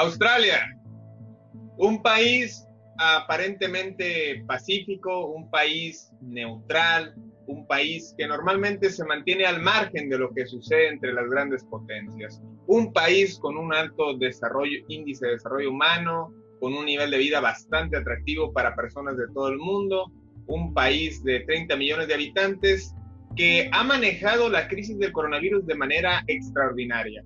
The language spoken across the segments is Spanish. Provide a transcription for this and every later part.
Australia, un país aparentemente pacífico, un país neutral, un país que normalmente se mantiene al margen de lo que sucede entre las grandes potencias. Un país con un alto índice de desarrollo humano, con un nivel de vida bastante atractivo para personas de todo el mundo, un país de 30 millones de habitantes que ha manejado la crisis del coronavirus de manera extraordinaria.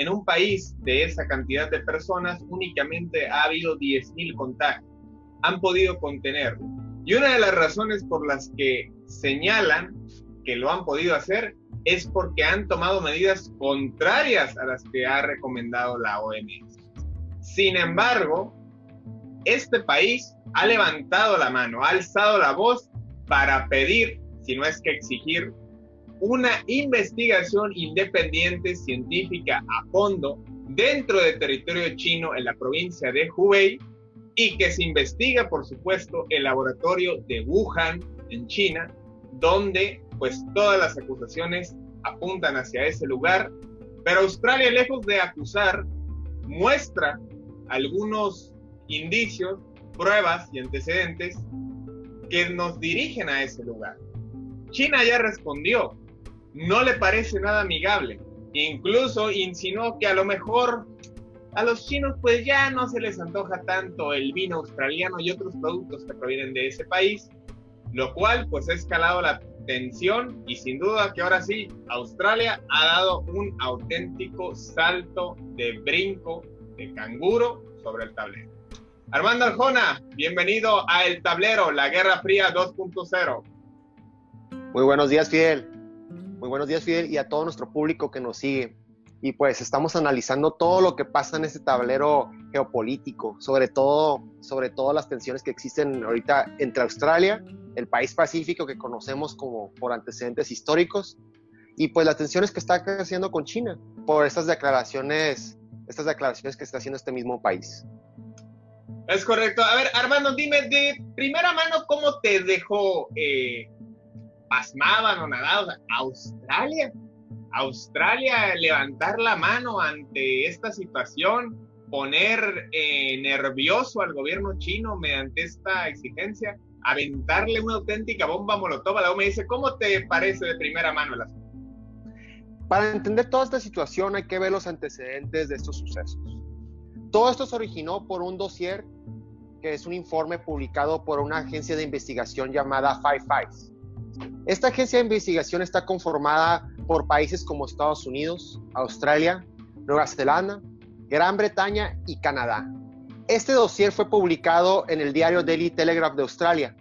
En un país de esa cantidad de personas únicamente ha habido 10.000 contagios. Han podido contenerlo. Y una de las razones por las que señalan que lo han podido hacer es porque han tomado medidas contrarias a las que ha recomendado la OMS. Sin embargo, este país ha levantado la mano, ha alzado la voz para pedir, si no es que exigir, una investigación independiente científica a fondo dentro del territorio chino en la provincia de Hubei y que se investiga, por supuesto, el laboratorio de Wuhan en China donde pues todas las acusaciones apuntan hacia ese lugar, pero Australia, lejos de acusar, muestra algunos indicios, pruebas y antecedentes que nos dirigen a ese lugar. China ya respondió, no le parece nada amigable, incluso insinuó que a lo mejor a los chinos pues ya no se les antoja tanto el vino australiano y otros productos que provienen de ese país, lo cual pues ha escalado la tensión y sin duda que ahora sí, Australia ha dado un auténtico salto de brinco de canguro sobre el tablero. Armando Arjona, bienvenido a El Tablero, la Guerra Fría 2.0. Muy buenos días, Fidel. Muy buenos días, Fidel, y a todo nuestro público que nos sigue. Y pues estamos analizando todo lo que pasa en este tablero geopolítico, sobre todo, sobre todo las tensiones que existen ahorita entre Australia, el país pacífico que conocemos como por antecedentes históricos, y pues las tensiones que está creciendo con China por estas declaraciones, estas declaraciones que está haciendo este mismo país. Es correcto. A ver, Armando, dime de primera mano cómo te dejó eh, pasmaban o nadados Australia. Australia levantar la mano ante esta situación poner eh, nervioso al gobierno chino mediante esta exigencia, aventarle una auténtica bomba molotov la OMS. ¿Cómo te parece de primera mano el? Para entender toda esta situación hay que ver los antecedentes de estos sucesos. Todo esto se originó por un dossier que es un informe publicado por una agencia de investigación llamada Five Fives. Esta agencia de investigación está conformada por países como Estados Unidos, Australia, Nueva Zelanda, Gran Bretaña y Canadá. Este dossier fue publicado en el diario Daily Telegraph de Australia.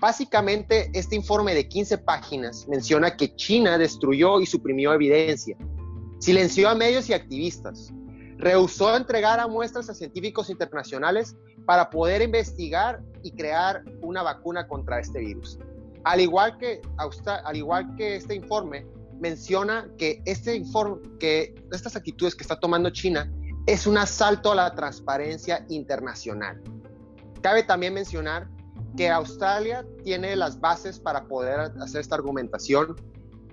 Básicamente, este informe de 15 páginas menciona que China destruyó y suprimió evidencia, silenció a medios y activistas, rehusó entregar muestras a científicos internacionales para poder investigar y crear una vacuna contra este virus. Al igual que, al igual que este informe, menciona que, este informe, que estas actitudes que está tomando China es un asalto a la transparencia internacional. Cabe también mencionar que Australia tiene las bases para poder hacer esta argumentación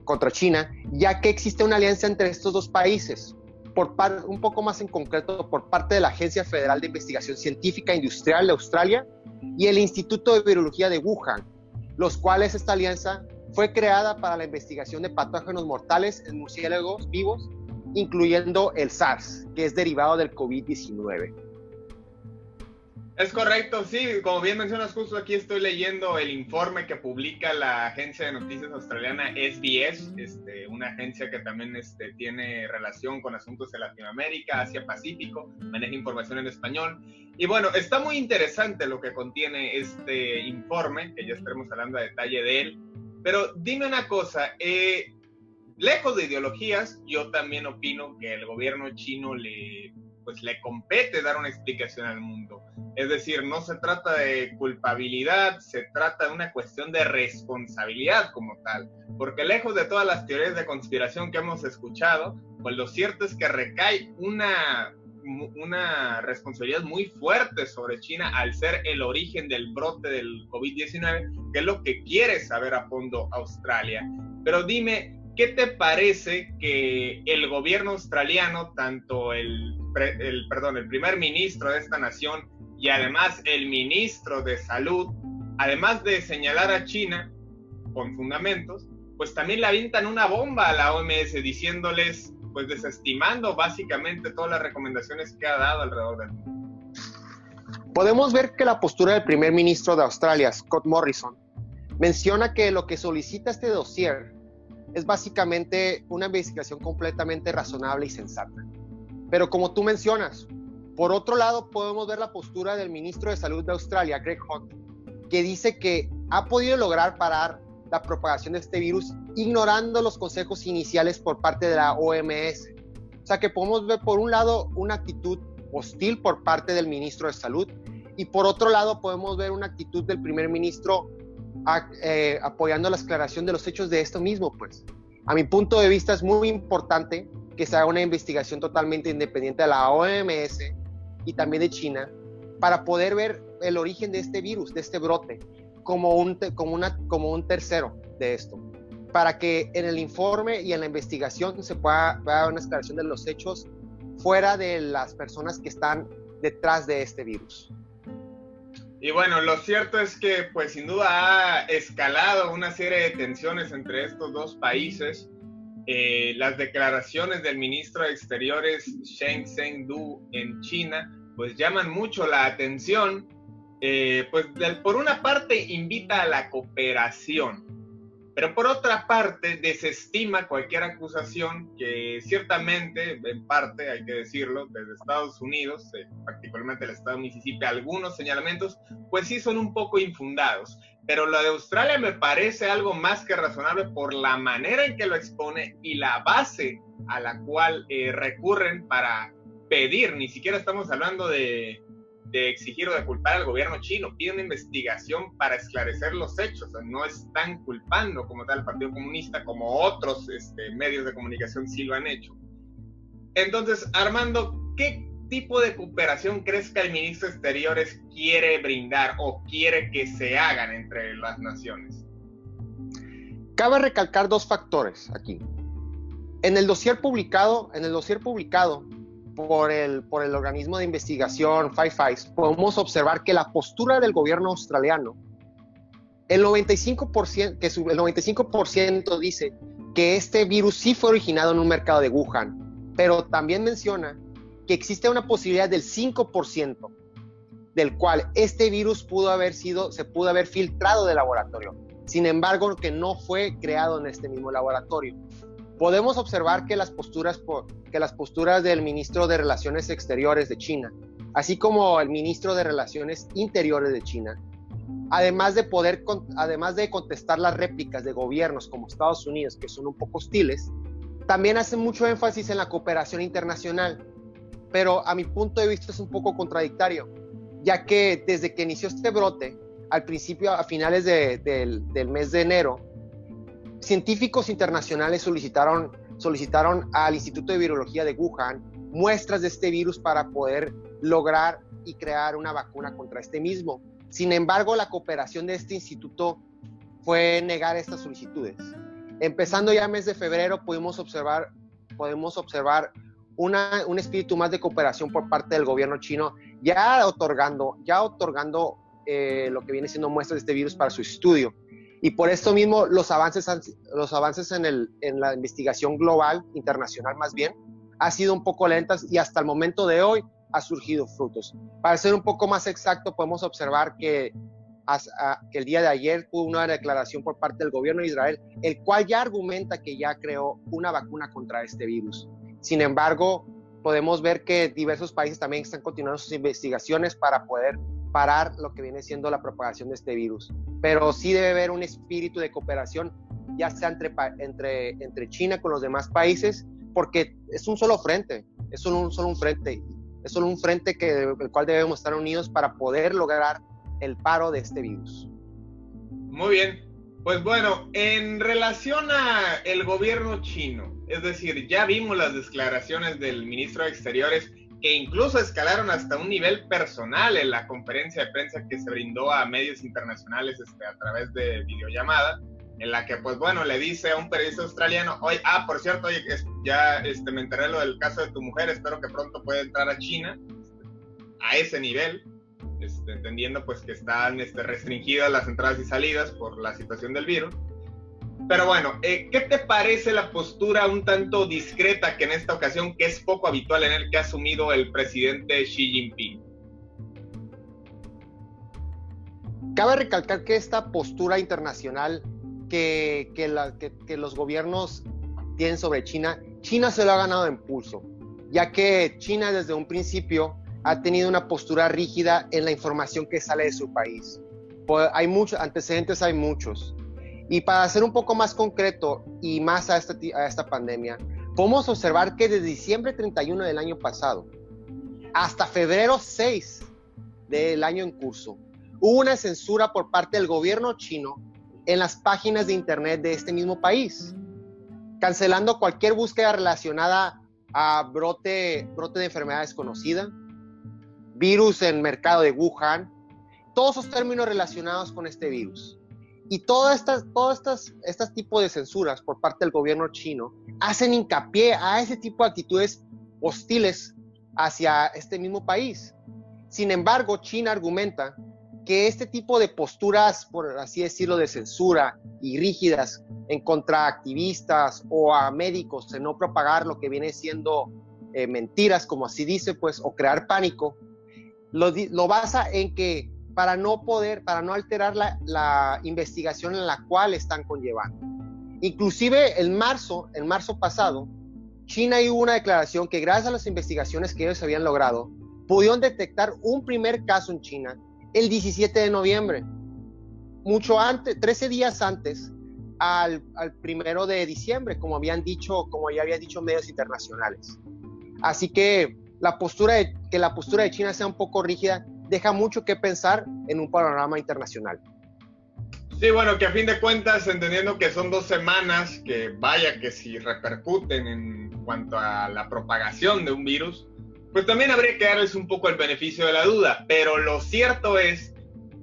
contra China, ya que existe una alianza entre estos dos países. por un poco más en concreto por parte de la Agencia Federal de Investigación Científica e Industrial de Australia y el Instituto de Virología de Wuhan, los cuales esta alianza fue creada para la investigación de patógenos mortales en murciélagos vivos, incluyendo el SARS, que es derivado del COVID-19. Es correcto, sí, como bien mencionas, justo aquí estoy leyendo el informe que publica la agencia de noticias australiana SBS, este, una agencia que también este, tiene relación con asuntos de Latinoamérica, Asia Pacífico, maneja información en español. Y bueno, está muy interesante lo que contiene este informe, que ya estaremos hablando a detalle de él. Pero dime una cosa, eh, lejos de ideologías, yo también opino que el gobierno chino le pues le compete dar una explicación al mundo. Es decir, no se trata de culpabilidad, se trata de una cuestión de responsabilidad como tal. Porque lejos de todas las teorías de conspiración que hemos escuchado, pues lo cierto es que recae una, una responsabilidad muy fuerte sobre China al ser el origen del brote del COVID-19, que es lo que quiere saber a fondo Australia. Pero dime, ¿qué te parece que el gobierno australiano, tanto el perdón, el primer ministro de esta nación y además el ministro de salud, además de señalar a China con fundamentos, pues también le avientan una bomba a la OMS diciéndoles, pues desestimando básicamente todas las recomendaciones que ha dado alrededor del mundo. Podemos ver que la postura del primer ministro de Australia, Scott Morrison, menciona que lo que solicita este dossier es básicamente una investigación completamente razonable y sensata. Pero como tú mencionas, por otro lado podemos ver la postura del ministro de Salud de Australia, Greg Hunt, que dice que ha podido lograr parar la propagación de este virus ignorando los consejos iniciales por parte de la OMS. O sea que podemos ver por un lado una actitud hostil por parte del ministro de Salud y por otro lado podemos ver una actitud del primer ministro eh, apoyando la aclaración de los hechos de esto mismo. Pues a mi punto de vista es muy importante que se haga una investigación totalmente independiente de la OMS y también de China para poder ver el origen de este virus, de este brote, como un, como una, como un tercero de esto, para que en el informe y en la investigación se pueda dar una esclarección de los hechos fuera de las personas que están detrás de este virus. Y bueno, lo cierto es que pues sin duda ha escalado una serie de tensiones entre estos dos países. Eh, las declaraciones del ministro de Exteriores Sheng Zhengdu en China, pues llaman mucho la atención, eh, pues por una parte invita a la cooperación, pero por otra parte desestima cualquier acusación que ciertamente, en parte, hay que decirlo, desde Estados Unidos, eh, particularmente el estado de Mississippi, algunos señalamientos, pues sí son un poco infundados. Pero lo de Australia me parece algo más que razonable por la manera en que lo expone y la base a la cual eh, recurren para pedir, ni siquiera estamos hablando de, exigir o de culpar al gobierno chino, piden investigación para esclarecer los hechos, no están culpando como tal al Partido Comunista como otros este, medios de comunicación sí lo han hecho. Entonces, Armando, ¿qué tipo de cooperación crees que el ministro de Exteriores quiere brindar o quiere que se hagan entre las naciones? Cabe recalcar dos factores aquí. En el dossier publicado, en el dossier publicado por el, por el organismo de investigación Five Eyes, podemos observar que la postura del gobierno australiano, el 95%, que el 95% dice que este virus sí fue originado en un mercado de Wuhan, pero también menciona que existe una posibilidad del 5% del cual este virus pudo haber sido, se pudo haber filtrado del laboratorio. Sin embargo, que no fue creado en este mismo laboratorio. Podemos observar que las posturas, que las posturas del ministro de Relaciones Exteriores de China, así como el ministro de Relaciones Interiores de China, además de poder, además de contestar las réplicas de gobiernos como Estados Unidos, que son un poco hostiles, también hacen mucho énfasis en la cooperación internacional. Pero a mi punto de vista es un poco contradictorio, ya que desde que inició este brote, al principio, a finales del, mes de enero, científicos internacionales solicitaron, solicitaron al Instituto de Virología de Wuhan muestras de este virus para poder lograr y crear una vacuna contra este mismo. Sin embargo, la cooperación de este instituto fue negar estas solicitudes. Empezando ya mes de febrero, pudimos observar, podemos observar un espíritu más de cooperación por parte del gobierno chino, ya otorgando, ya otorgando eh, lo que viene siendo muestras de este virus para su estudio. Y por esto mismo los avances, los avances en, el, en la investigación global, internacional más bien, ha sido un poco lentas y hasta el momento de hoy ha surgido frutos. Para ser un poco más exacto, podemos observar que, que el día de ayer hubo una declaración por parte del gobierno de Israel, el cual ya argumenta que ya creó una vacuna contra este virus. Sin embargo, podemos ver que diversos países también están continuando sus investigaciones para poder parar lo que viene siendo la propagación de este virus. Pero sí debe haber un espíritu de cooperación, ya sea entre, entre, entre China con los demás países, porque es un solo frente, es solo un, solo un frente, es solo un frente que, el cual debemos estar unidos para poder lograr el paro de este virus. Muy bien, pues bueno, en relación a el gobierno chino, es decir, ya vimos las declaraciones del ministro de Exteriores que incluso escalaron hasta un nivel personal en la conferencia de prensa que se brindó a medios internacionales este, a través de videollamada, en la que, pues bueno, le dice a un periodista australiano, hoy, ah, por cierto, ya este, me enteré lo del caso de tu mujer, espero que pronto pueda entrar a China, a ese nivel, este, entendiendo pues que están este, restringidas las entradas y salidas por la situación del virus. Pero bueno, eh, ¿qué te parece la postura un tanto discreta que en esta ocasión, que es poco habitual en el que ha asumido el presidente Xi Jinping? Cabe recalcar que esta postura internacional que, que, los gobiernos tienen sobre China, China se lo ha ganado en pulso, ya que China desde un principio ha tenido una postura rígida en la información que sale de su país. Hay muchos antecedentes, hay muchos. Y para ser un poco más concreto y más a esta, a esta pandemia, podemos observar que desde diciembre 31 del año pasado hasta febrero 6 del año en curso, hubo una censura por parte del gobierno chino en las páginas de internet de este mismo país, cancelando cualquier búsqueda relacionada a brote, brote de enfermedad desconocida, virus en mercado de Wuhan, todos esos términos relacionados con este virus. Y todas estas, todas estas, estos tipos de censuras por parte del gobierno chino hacen hincapié a ese tipo de actitudes hostiles hacia este mismo país. Sin embargo, China argumenta que este tipo de posturas, por así decirlo, de censura y rígidas en contra activistas o a médicos de no propagar lo que viene siendo eh, mentiras, como así dice, pues, o crear pánico, lo, lo basa en que para no poder, para no alterar la, investigación en la cual están conllevando. Inclusive en marzo, en marzo pasado, China hubo una declaración que gracias a las investigaciones que ellos habían logrado, pudieron detectar un primer caso en China el 17 de noviembre, mucho antes, 13 días antes al, al primero de diciembre, como habían dicho, como ya habían dicho medios internacionales. Así que la postura de, que la postura de China sea un poco rígida deja mucho que pensar en un panorama internacional. Sí, bueno, que a fin de cuentas, entendiendo que son dos semanas, que vaya que si repercuten en cuanto a la propagación de un virus, pues también habría que darles un poco el beneficio de la duda. Pero lo cierto es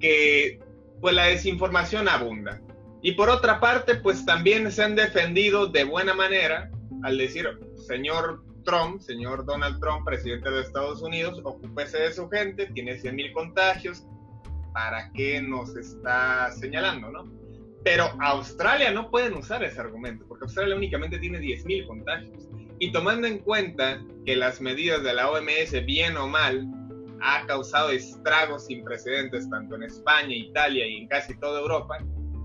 que pues la desinformación abunda. Y por otra parte, pues también se han defendido de buena manera al decir, señor Trump, señor Donald Trump, presidente de Estados Unidos, ocúpese de su gente, tiene 100 mil contagios, ¿para qué nos está señalando, no? Pero Australia no pueden usar ese argumento, porque Australia únicamente tiene 10 mil contagios. Y tomando en cuenta que las medidas de la OMS, bien o mal, ha causado estragos sin precedentes tanto en España, Italia y en casi toda Europa,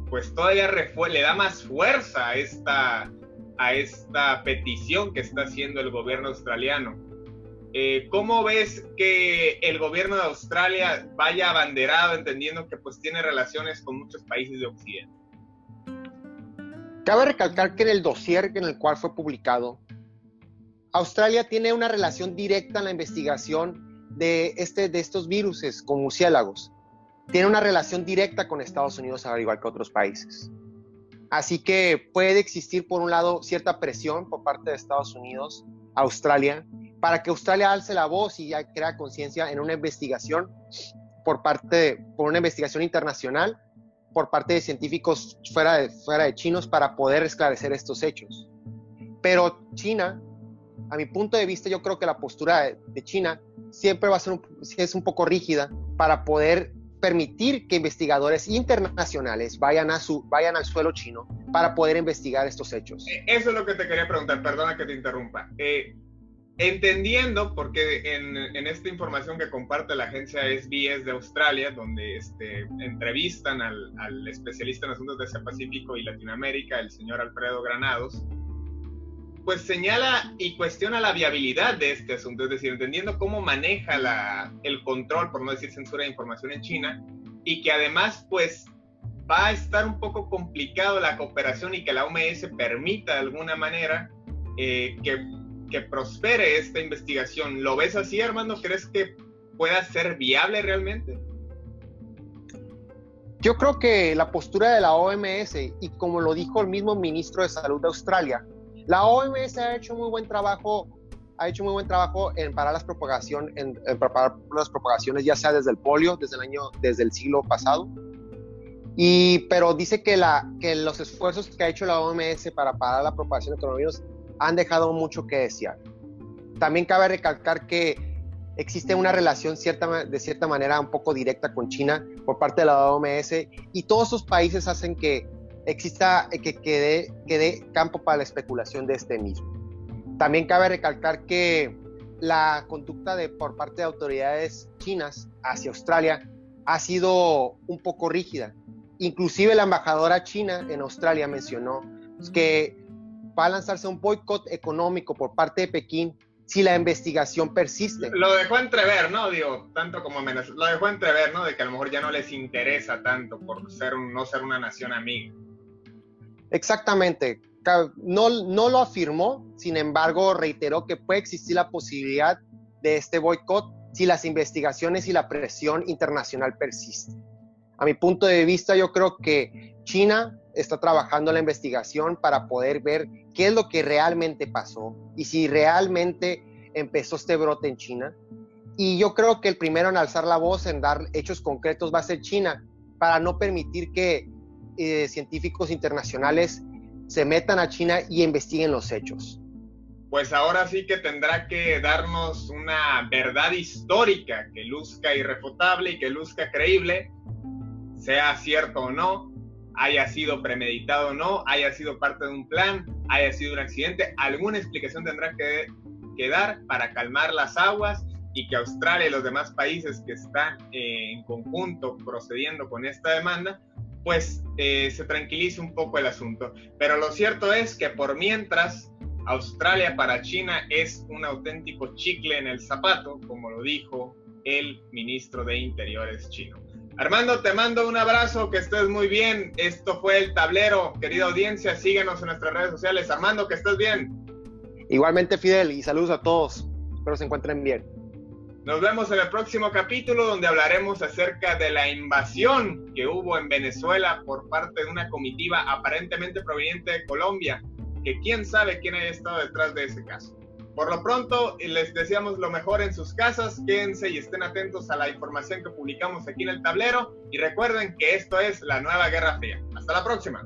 pues todavía le da más fuerza a esta a esta petición que está haciendo el gobierno australiano. Eh, ¿Cómo ves que el gobierno de Australia vaya abanderado, entendiendo que pues tiene relaciones con muchos países de Occidente? Cabe recalcar que en el dossier en el cual fue publicado, Australia tiene una relación directa en la investigación de, este, de estos virus con murciélagos. Tiene una relación directa con Estados Unidos, al igual que otros países. Así que puede existir, por un lado, cierta presión por parte de Estados Unidos, Australia, para que Australia alce la voz y crea conciencia en una investigación por parte, por una investigación internacional, por parte de científicos fuera de, fuera de chinos para poder esclarecer estos hechos. Pero China a mi punto de vista, yo creo que la postura de, China siempre va a ser es un poco rígida para poder permitir que investigadores internacionales vayan, a su, vayan al suelo chino para poder investigar estos hechos. Eh, eso es lo que te quería preguntar, perdona que te interrumpa. Eh, entendiendo, porque en, en, esta información que comparte la agencia SBS de Australia, donde este, entrevistan al, al especialista en asuntos de Asia Pacífico y Latinoamérica, el señor Alfredo Granados, pues señala y cuestiona la viabilidad de este asunto, es decir, entendiendo cómo maneja el control, por no decir censura de información en China, y que además, pues, va a estar un poco complicado la cooperación y que la OMS permita de alguna manera eh, que, que prospere esta investigación. ¿Lo ves así, Armando? ¿Crees que pueda ser viable realmente? Yo creo que la postura de la OMS, y como lo dijo el mismo ministro de Salud de Australia, la OMS ha hecho muy buen trabajo, ha hecho muy buen trabajo en parar las propagación, en, parar las propagaciones, ya sea desde el polio, desde el año, desde el siglo pasado. Y, pero dice que, la, que los esfuerzos que ha hecho la OMS para parar la propagación de coronavirus han dejado mucho que desear. También cabe recalcar que existe una relación cierta, de cierta manera un poco directa con China por parte de la OMS y todos esos países hacen que exista, eh, que quede, quede campo para la especulación de este mismo. También cabe recalcar que la conducta de, por parte de autoridades chinas hacia Australia ha sido un poco rígida. Inclusive la embajadora china en Australia mencionó que va a lanzarse un boicot económico por parte de Pekín si la investigación persiste. Lo dejó entrever, ¿no? Digo, tanto como amenazó. Lo dejó entrever, ¿no? De que a lo mejor ya no les interesa tanto por ser no ser una nación amiga. Exactamente. No, no lo afirmó, sin embargo, reiteró que puede existir la posibilidad de este boicot si las investigaciones y la presión internacional persisten. A mi punto de vista, yo creo que China está trabajando en la investigación para poder ver qué es lo que realmente pasó y si realmente empezó este brote en China. Y yo creo que el primero en alzar la voz, en dar hechos concretos, va a ser China, para no permitir que eh, científicos internacionales se metan a China y investiguen los hechos. Pues ahora sí que tendrá que darnos una verdad histórica que luzca irrefutable y que luzca creíble, sea cierto o no, haya sido premeditado o no, haya sido parte de un plan, haya sido un accidente, alguna explicación tendrá que, que dar para calmar las aguas y que Australia y los demás países que están eh, en conjunto procediendo con esta demanda pues eh, se tranquilice un poco el asunto. Pero lo cierto es que por mientras, Australia para China es un auténtico chicle en el zapato, como lo dijo el ministro de Interiores chino. Armando, te mando un abrazo, que estés muy bien. Esto fue el tablero, querida audiencia, síguenos en nuestras redes sociales. Armando, que estés bien. Igualmente, Fidel, y saludos a todos. Espero se encuentren bien. Nos vemos en el próximo capítulo donde hablaremos acerca de la invasión que hubo en Venezuela por parte de una comitiva aparentemente proveniente de Colombia, que quién sabe quién haya estado detrás de ese caso. Por lo pronto, les deseamos lo mejor en sus casas, quédense y estén atentos a la información que publicamos aquí en el tablero y recuerden que esto es la nueva Guerra Fría. Hasta la próxima.